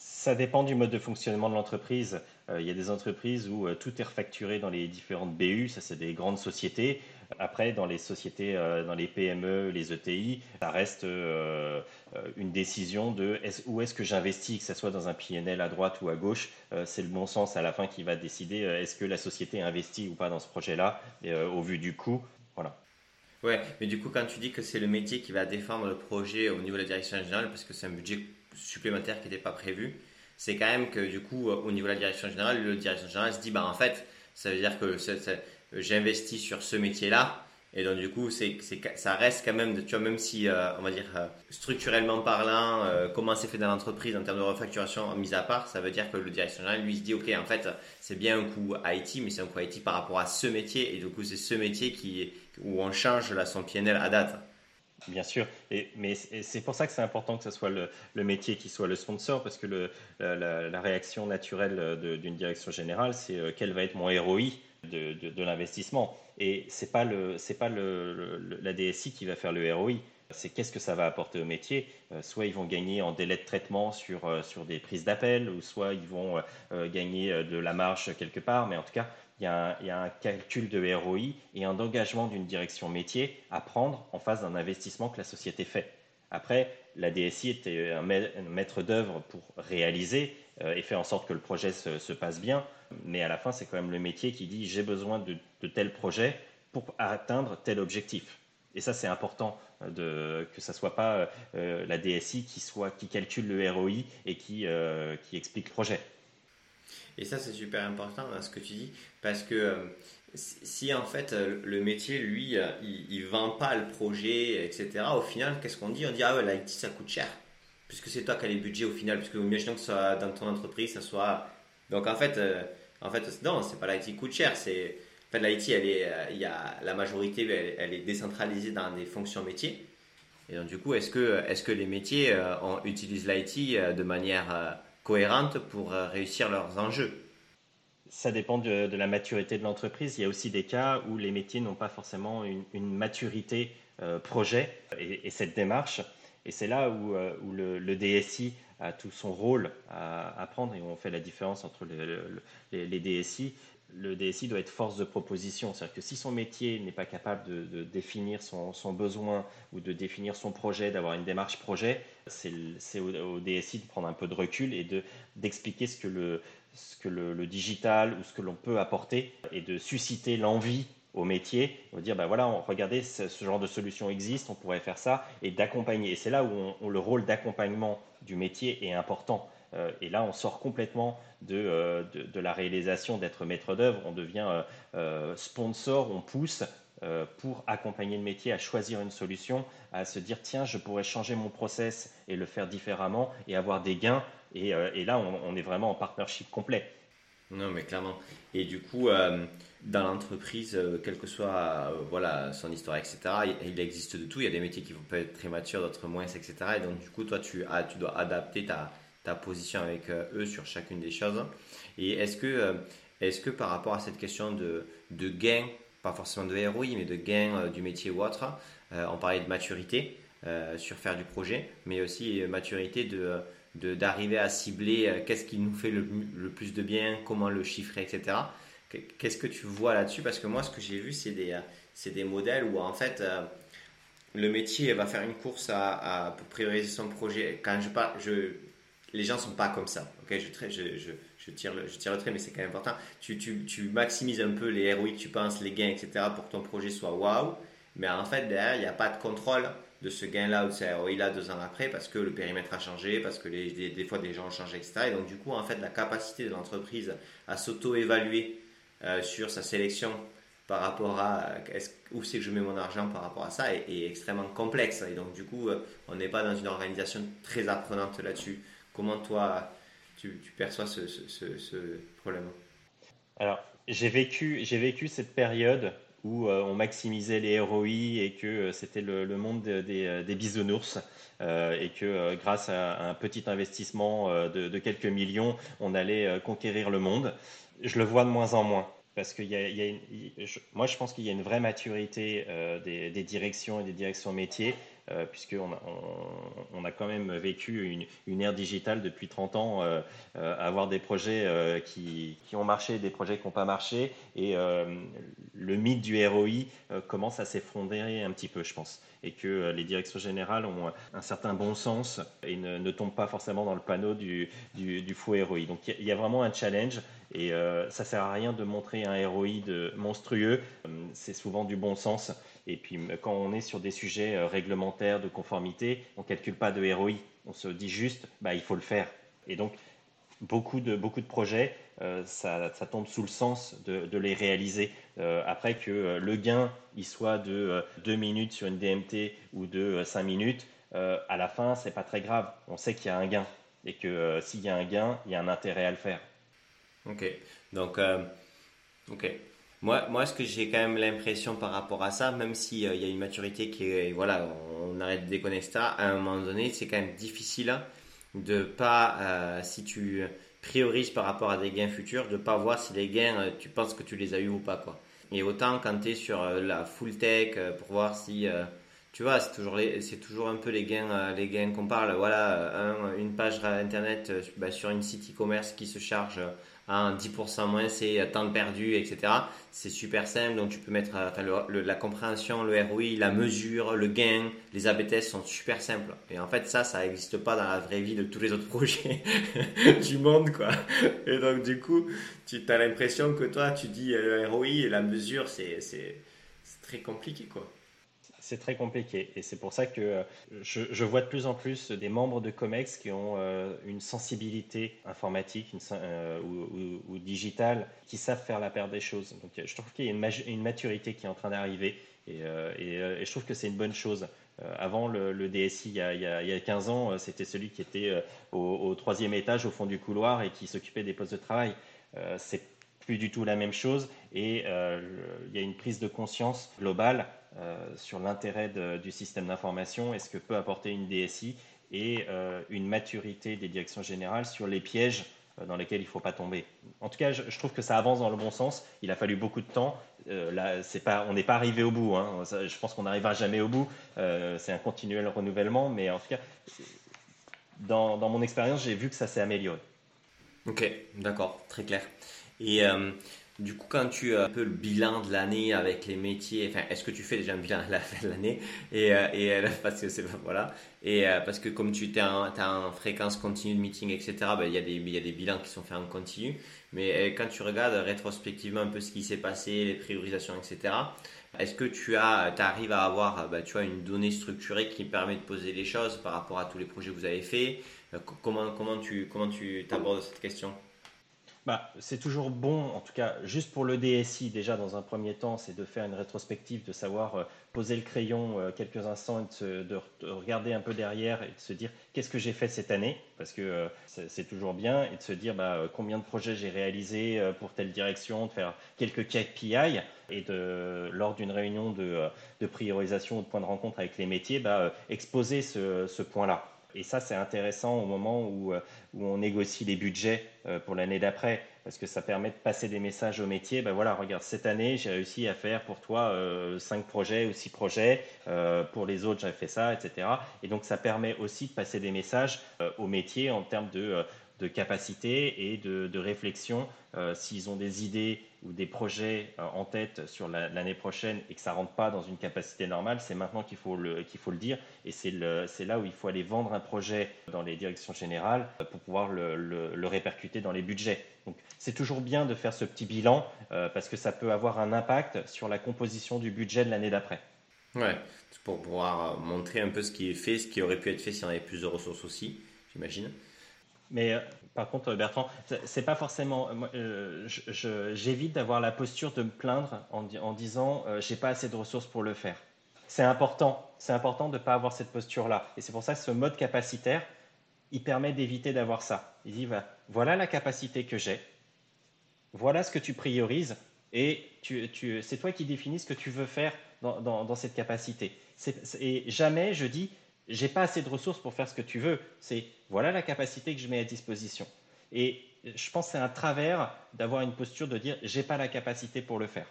A: Ça dépend du mode de fonctionnement de l'entreprise. Euh, il y a des entreprises où euh, tout est refacturé dans les différentes BU, ça c'est des grandes sociétés. Après, dans les sociétés, euh, dans les PME, les ETI, ça reste une décision de où est-ce que j'investis, que ce soit dans un PNL à droite ou à gauche. c'est le bon sens à la fin qui va décider est-ce que la société investit ou pas dans ce projet-là, au vu du coût.
B: Ouais, mais du coup, quand tu dis que c'est le métier qui va défendre le projet au niveau de la direction générale, parce que c'est un budget supplémentaire qui n'était pas prévu, c'est quand même que du coup, au niveau de la direction générale, le direction générale se dit, bah en fait, ça veut dire que j'investis sur ce métier-là, et donc, du coup, ça reste quand même, tu vois, même si, euh, on va dire, euh, structurellement parlant, euh, comment c'est fait dans l'entreprise en termes de refacturation mis à part, ça veut dire que le directeur général, lui, se dit, OK, en fait, c'est bien un coût IT, mais c'est un coût IT par rapport à ce métier. Et du coup, c'est ce métier qui, où on change la son PNL à date.
A: Bien sûr, mais c'est pour ça que c'est important que ce soit le, métier qui soit le sponsor, parce que la, réaction naturelle d'une direction générale, c'est quel va être mon ROI de l'investissement. Et c'est pas le, c'est pas le, la DSI qui va faire le ROI. C'est qu'est-ce que ça va apporter au métier. Euh, soit ils vont gagner en délai de traitement sur, euh, sur des prises d'appel, ou soit ils vont euh, gagner de la marge quelque part. Mais en tout cas, il y, a un, calcul de ROI et un engagement d'une direction métier à prendre en face d'un investissement que la société fait. Après, la DSI était un maître d'œuvre pour réaliser et faire en sorte que le projet se passe bien mais à la fin, c'est quand même le métier qui dit j'ai besoin de, tel projet pour atteindre tel objectif. Et ça, c'est important de, que ça soit pas euh, la DSI qui, calcule le ROI et qui, euh, qui explique le projet.
B: Et ça, c'est super important ce que tu dis, parce que euh, si en fait le métier, lui, il, ne vend pas le projet, etc., au final, qu'est-ce qu'on dit? On dit, ah ouais, l'IT, ça coûte cher, puisque c'est toi qui as les budgets au final, puisque imaginons que ça, dans ton entreprise, ça soit... Donc en fait, en fait, non, c'est pas l'IT qui coûte cher. C'est en fait l'IT, elle est, euh, il y a la majorité, elle, est décentralisée dans des fonctions métiers. Et donc du coup, est-ce que, est-ce que les métiers euh, utilisent l'IT euh, de manière cohérente pour réussir leurs enjeux?
A: Ça dépend de, la maturité de l'entreprise. Il y a aussi des cas où les métiers n'ont pas forcément une, maturité projet et, cette démarche. Et c'est là où, où le, DSI a tout son rôle à, prendre et on fait la différence entre les, DSI. Le DSI doit être force de proposition, c'est-à-dire que si son métier n'est pas capable de, définir son, besoin ou de définir son projet, d'avoir une démarche projet, c'est au, DSI de prendre un peu de recul et d'expliquer le, ce que le, digital ou ce que l'on peut apporter et de susciter l'envie au métier, va dire, ben voilà, regardez, ce, genre de solution existe, on pourrait faire ça, et d'accompagner. Et c'est là où le rôle d'accompagnement du métier est important. Euh, et là, on sort complètement de, euh, de, la réalisation d'être maître d'œuvre, on devient euh, sponsor, on pousse pour accompagner le métier à choisir une solution, à se dire, tiens, je pourrais changer mon process et le faire différemment et avoir des gains. Et, et là, on, on, est vraiment en partnership complet.
B: Non, mais clairement. Et du coup, dans l'entreprise, euh, quelle que soit euh, voilà, son histoire, etc., il, existe de tout. Il y a des métiers qui vont être très matures, d'autres moins, etc. Et donc, du coup, toi, tu, as, tu dois adapter ta, ta position avec euh, eux sur chacune des choses. Et est-ce que, est-ce que par rapport à cette question de, de gain pas forcément de ROI, mais de gain du métier ou autre. on parlait de maturité sur faire du projet, mais aussi maturité de d'arriver à cibler qu'est-ce qui nous fait le, le, plus de bien, comment le chiffrer, etc. Qu'est-ce que tu vois là-dessus? Parce que moi, ce que j'ai vu, c'est des, des modèles où en fait, le métier va faire une course à, pour prioriser son projet. Quand je pas, je, les gens sont pas comme ça. Ok, je, je, je, je, tire le, je tire le trait, mais c'est quand même important. Tu, tu, tu, maximises un peu les ROI que tu penses, les gains, etc. pour que ton projet soit waouh. Mais en fait, derrière, il n'y a pas de contrôle de ce gain-là ou de ce ROI-là deux ans après parce que le périmètre a changé, parce que les, des, des, fois des gens ont changé, etc. Et donc, du coup, en fait, la capacité de l'entreprise à s'auto-évaluer euh, sur sa sélection par rapport à où c'est que je mets mon argent par rapport à ça est, extrêmement complexe. Et donc, du coup, euh, on n'est pas dans une organisation très apprenante là-dessus. Comment toi, tu, perçois ce, problème?
A: Alors, j'ai vécu, j'ai vécu cette période où euh, on maximisait les ROI et que euh, c'était le, monde des, bisounours et que grâce à un petit investissement de, quelques millions, on allait conquérir le monde. Je le vois de moins en moins parce que moi je pense qu'il y a une vraie maturité euh, des, des, directions et des directions métiers euh, puisqu'on a, on, a quand même vécu une, ère digitale depuis 30 ans, euh, euh, avoir des projets qui, qui, ont marché, des projets qui n'ont pas marché, et le mythe du ROI commence à s'effondrer un petit peu, je pense, et que les directions générales ont un certain bon sens et ne, tombent pas forcément dans le panneau du, du, faux ROI. Donc il y, a vraiment un challenge. Et ça sert à rien de montrer un ROI de monstrueux. C'est souvent du bon sens. Et puis quand on est sur des sujets euh, réglementaires de conformité, on ne calcule pas de ROI. On se dit juste, bah, il faut le faire. Et donc, beaucoup de, beaucoup de projets, euh, ça, tombe sous le sens de, les réaliser. Euh, après que le gain, il soit de 2 minutes sur une DMT ou de 5 minutes, à la fin, c'est pas très grave. On sait qu'il y a un gain. Et que s'il y a un gain, il y a un intérêt à le faire.
B: Ok. Donc, ok. Moi, moi, ce que j'ai quand même l'impression par rapport à ça, même s'il euh, y a une maturité qui est, voilà, on, arrête de déconner ça, à un moment donné, c'est quand même difficile de pas, euh, si tu priorises par rapport à des gains futurs, de pas voir si les gains, euh, tu penses que tu les as eu ou pas, quoi. Et autant quand tu es sur la full tech pour voir si, tu vois, c'est toujours, toujours un peu les gains, les gains qu'on parle. Voilà, une page internet bah, sur une site e-commerce qui se charge 10% moins, c'est temps de perdu, etc. C'est super simple, donc tu peux mettre euh, la compréhension, le ROI, la mesure, le gain, les AB tests sont super simples. Et en fait, ça, ça n'existe pas dans la vraie vie de tous les autres projets du monde, quoi. Et donc, du coup, tu as l'impression que toi, tu dis euh, le ROI et la mesure, c'est très compliqué, quoi
A: c'est très compliqué. Et c'est pour ça que euh, je, vois de plus en plus des membres de COMEX qui ont euh, une sensibilité informatique euh, ou, digitale, qui savent faire la paire des choses. Donc je trouve qu'il y a une, maturité qui est en train d'arriver. Et, je trouve que c'est une bonne chose. avant, le, DSI, il y, a, 15 ans, c'était celui qui était au, troisième étage, au fond du couloir, et qui s'occupait des postes de travail. c'est plus du tout la même chose. Et il y a une prise de conscience globale sur l'intérêt du système d'information et ce que peut apporter une DSI et euh, une maturité des directions générales sur les pièges euh, dans lesquels il ne faut pas tomber? En tout cas, je, trouve que ça avance dans le bon sens. Il a fallu beaucoup de temps. là, pas, on n'est pas arrivé au bout. Hein. je pense qu'on n'arrivera jamais au bout. c'est un continuel renouvellement, mais en tout cas, dans mon expérience, j'ai vu que ça s'est amélioré.
B: Ok, d'accord, très clair. Et du coup, quand tu as un peu le bilan de l'année avec les métiers, est-ce que tu fais déjà un bilan à la fin de l'année? Et, euh, euh, parce que euh, comme tu es en, en, fréquence continue de meeting, etc. Ben, il y a des bilans qui sont faits en continu. Mais quand tu regardes rétrospectivement un peu ce qui s'est passé, les priorisations, etc. Est-ce que tu as, arrives à avoir, ben, tu as une donnée structurée qui permet de poser les choses par rapport à tous les projets que vous avez faits? Comment comment tu comment cette question?
A: Bah, c'est toujours bon, en tout cas, juste pour le DSI, déjà dans un premier temps, c'est de faire une rétrospective, de savoir euh, poser le crayon euh, quelques instants et de, regarder un peu derrière et de se dire qu'est-ce que j'ai fait cette année, parce que euh, c'est toujours bien, et de se dire bah, combien de projets j'ai réalisé pour telle direction, de faire quelques KPI et de, lors d'une réunion de, priorisation ou de point de rencontre avec les métiers, bah, exposer ce point-là. Et ça, c'est intéressant au moment où, euh, on négocie les budgets euh, pour l'année d'après. parce que ça permet de passer des messages au métier. Ben voilà, regarde, cette année, j'ai réussi à faire pour toi euh, cinq projets ou six projets. Euh, pour les autres, j'ai fait ça, etc. Et donc, ça permet aussi de passer des messages au métier en termes de de capacité et de, réflexion. Euh, s'ils ont des idées ou des projets euh, en tête sur l'année prochaine et que ça ne rentre pas dans une capacité normale, c'est maintenant qu'il faut, le, qu'il faut le dire. Et c'est, là où il faut aller vendre un projet dans les directions générales pour pouvoir le, répercuter dans les budgets. Donc c'est toujours bien de faire ce petit bilan euh, parce que ça peut avoir un impact sur la composition du budget de l'année d'après.
B: Ouais, pour pouvoir montrer un peu ce qui est fait, ce qui aurait pu être fait si on avait plus de ressources aussi, j'imagine.
A: Mais euh, par contre, Bertrand, c'est pas forcément. Euh, j'évite d'avoir la posture de me plaindre en, disant euh, j'ai pas assez de ressources pour le faire. C'est important. C'est important de ne pas avoir cette posture-là. Et c'est pour ça que ce mode capacitaire, il permet d'éviter d'avoir ça. Il dit voilà la capacité que j'ai, voilà ce que tu priorises, et c'est toi qui définis ce que tu veux faire dans cette capacité. Et jamais je dis j'ai pas assez de ressources pour faire ce que tu veux. C'est voilà la capacité que je mets à disposition. Et je pense que c'est un travers d'avoir une posture de dire j'ai pas la capacité pour le faire.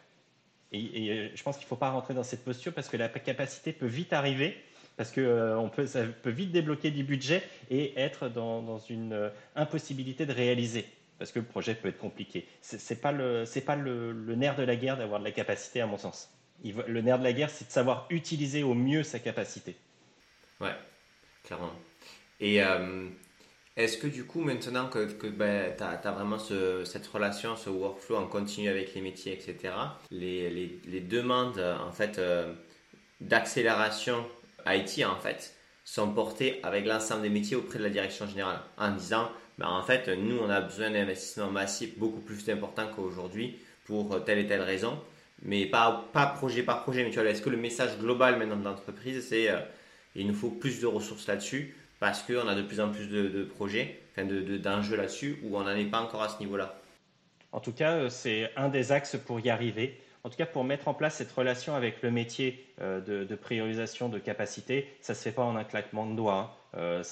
A: Et, euh, je pense qu'il ne faut pas rentrer dans cette posture parce que la capacité peut vite arriver, parce que euh, peut, ça peut vite débloquer du budget et être dans, une euh, impossibilité de réaliser, parce que le projet peut être compliqué. Ce n'est pas, le, pas le, nerf de la guerre d'avoir de la capacité, à mon sens. le nerf de la guerre, c'est de savoir utiliser au mieux sa capacité.
B: Ouais, clairement. Et euh, est-ce que du coup, maintenant que, que ben, tu as, vraiment cette relation, ce workflow en continu avec les métiers, etc., les, les, les demandes en fait, euh, d'accélération IT en fait, sont portées avec l'ensemble des métiers auprès de la direction générale en disant ben, en fait, nous, on a besoin d'investissements massifs beaucoup plus importants qu'aujourd'hui pour telle et telle raison, mais pas, pas projet par projet. Mais tu vois, est-ce que le message global maintenant de l'entreprise, c'est euh, il nous faut plus de ressources là-dessus parce qu'on a de plus en plus de, projets, enfin d'enjeux là-dessus, où on n'en est pas encore à ce niveau-là.
A: En tout cas, euh, c'est un des axes pour y arriver. En tout cas, pour mettre en place cette relation avec le métier euh, de, priorisation de capacité, ça ne se fait pas en un claquement de doigts. Hein. Euh,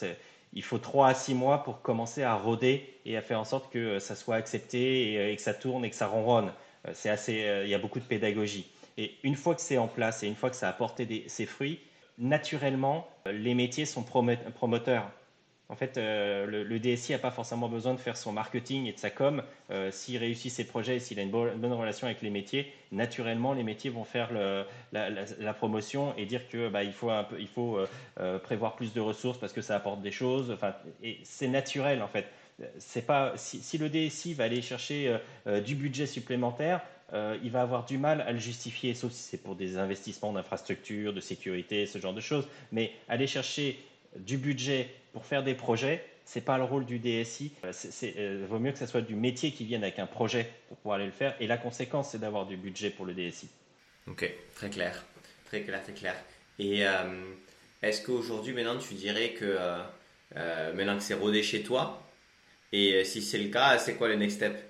A: il faut trois à six mois pour commencer à rôder et à faire en sorte que ça soit accepté et, que ça tourne et que ça ronronne. C'est assez, il y a beaucoup de pédagogie. Et une fois que c'est en place et une fois que ça a porté ses fruits, naturellement, les métiers sont promoteurs. En fait, euh, le, DSI n'a pas forcément besoin de faire son marketing et de sa com. Euh, s'il réussit ses projets et s'il a une, bonne relation avec les métiers, naturellement, les métiers vont faire la, promotion et dire que bah, il faut, euh, prévoir plus de ressources parce que ça apporte des choses. Enfin, et c'est naturel en fait. C'est pas si, si, le DSI va aller chercher du budget supplémentaire, euh, il va avoir du mal à le justifier, sauf si c'est pour des investissements d'infrastructure, de sécurité, ce genre de choses. Mais aller chercher du budget pour faire des projets, ce n'est pas le rôle du DSI. Euh, euh, vaut mieux que ce soit du métier qui vienne avec un projet pour pouvoir aller le faire. Et la conséquence, c'est d'avoir du budget pour le DSI.
B: Ok, très clair. Très clair, très clair. Et est-ce qu'aujourd'hui, maintenant, tu dirais que maintenant que c'est rodé chez toi, et si c'est le cas, c'est quoi le next step?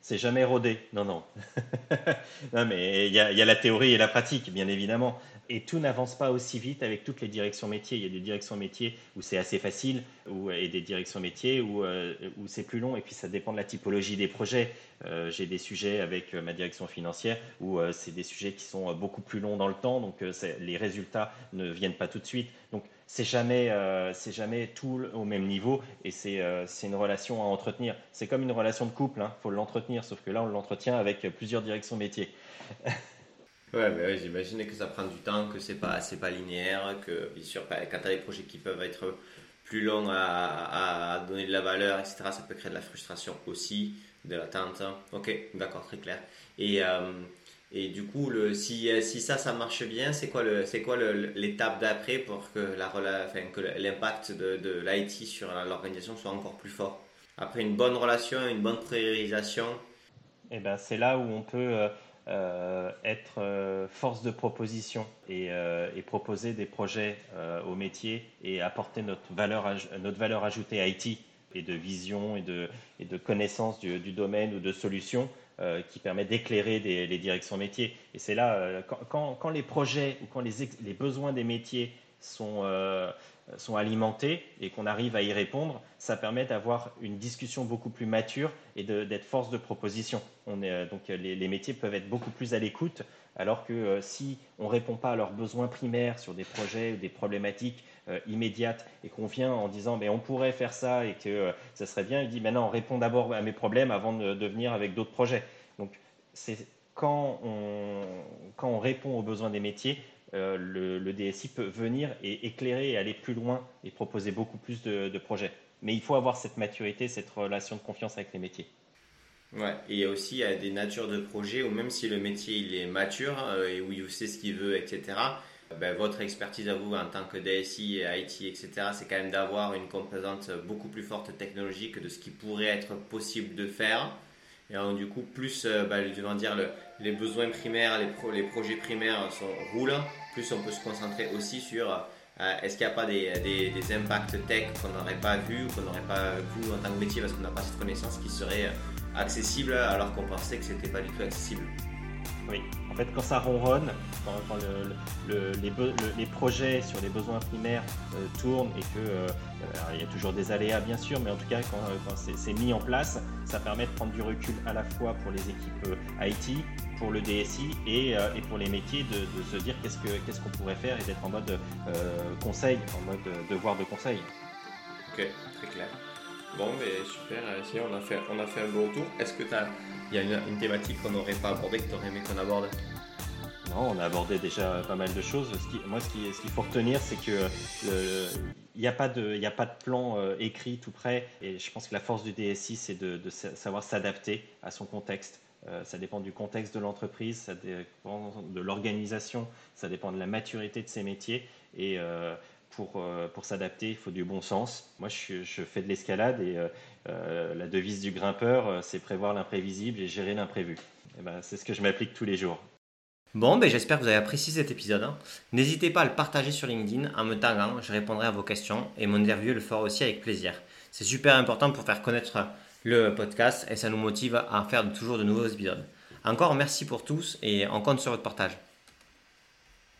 A: C'est jamais rodé. Non, non. non, mais il y, a, la théorie et la pratique, bien évidemment. Et tout n'avance pas aussi vite avec toutes les directions métiers. Il y a des directions métiers où c'est assez facile et des directions métiers où, euh, où c'est plus long. Et puis ça dépend de la typologie des projets. Euh, j'ai des sujets avec euh, ma direction financière où c'est des sujets qui sont beaucoup plus longs dans le temps. Donc les résultats ne viennent pas tout de suite. Donc c'est jamais, euh, jamais tout au même niveau et c'est, euh, une relation à entretenir. C'est comme une relation de couple, il hein. faut l'entretenir, sauf que là on l'entretient avec plusieurs directions métiers.
B: ouais, mais j'imagine que ça prend du temps, que c'est pas, pas linéaire, que bien sûr, quand tu as des projets qui peuvent être plus longs à, donner de la valeur, etc., ça peut créer de la frustration aussi, de l'attente. Ok, d'accord, très clair. Et euh, et du coup, si, euh, ça, ça marche bien, c'est quoi, l'étape d'après pour que, l'impact de, l'IT sur l'organisation soit encore plus fort? Après une bonne relation, une bonne priorisation.
A: Eh ben, C'est là où on peut euh, euh, être force de proposition et, proposer des projets au métier et apporter notre valeur, notre valeur ajoutée IT et de vision et de, et connaissance du, du domaine ou de solutions euh, qui permet d'éclairer les directions métiers. Et c'est là, euh, quand, les projets ou quand les, besoins des métiers sont, sont alimentés et qu'on arrive à y répondre, ça permet d'avoir une discussion beaucoup plus mature et d'être force de proposition. On est, donc les, métiers peuvent être beaucoup plus à l'écoute, alors que si on ne répond pas à leurs besoins primaires sur des projets ou des problématiques immédiates et qu'on vient en disant mais on pourrait faire ça et que ça serait bien, il dit maintenant on répond d'abord à mes problèmes avant de, de venir avec d'autres projets. Donc c'est quand on, quand on répond aux besoins des métiers, euh, le, DSI peut venir et éclairer et aller plus loin et proposer beaucoup plus de, projets. Mais il faut avoir cette maturité, cette relation de confiance avec les métiers.
B: Ouais, et il y a aussi des natures de projets où même si le métier il est mature euh, et où il sait ce qu'il veut, etc., ben, votre expertise à vous en tant que DSI, IT, etc., c'est quand même d'avoir une composante beaucoup plus forte technologique de ce qui pourrait être possible de faire. Et alors, du coup, plus euh, bah, dire, les besoins primaires, les, projets primaires roulent, plus on peut se concentrer aussi sur euh, est-ce qu'il n'y a pas des, impacts tech qu'on n'aurait pas vu ou qu'on n'aurait pas vu en tant que métier parce qu'on n'a pas cette connaissance qui serait accessible alors qu'on pensait que ce n'était pas du tout accessible?
A: Oui, en fait, quand ça ronronne, quand, les, projets sur les besoins primaires euh, tournent et que il y a toujours des aléas bien sûr, mais en tout cas quand, c'est mis en place, ça permet de prendre du recul à la fois pour les équipes IT, pour le DSI euh, et, pour les métiers de, se dire qu'est-ce qu'on pourrait faire et d'être en mode euh, conseil, en mode devoir de conseil.
B: Ok, très clair. Bon, mais super, si on a fait, un bon tour. Est-ce que il y a une, thématique qu'on n'aurait pas abordée que tu aurais aimé qu'on aborde?
A: Non, on a abordé déjà pas mal de choses. moi, ce qu'il faut retenir, c'est que il n'y a, pas de, plan euh, écrit tout près. Et je pense que la force du DSI, c'est de savoir s'adapter à son contexte. Euh, ça dépend du contexte de l'entreprise, ça dépend de l'organisation, ça dépend de la maturité de ses métiers. Et euh, pour, euh, pour s'adapter, il faut du bon sens. Moi, je, fais de l'escalade et la devise du grimpeur, c'est prévoir l'imprévisible et gérer l'imprévu. Ben, c'est ce que je m'applique tous les jours.
B: Bon, ben, j'espère que vous avez apprécié cet épisode. N'hésitez pas à le partager sur LinkedIn en me taguant, je répondrai à vos questions et mon interview le fera aussi avec plaisir. C'est super important pour faire connaître le podcast et ça nous motive à faire toujours de nouveaux épisodes. Encore merci pour tous et on compte sur votre partage.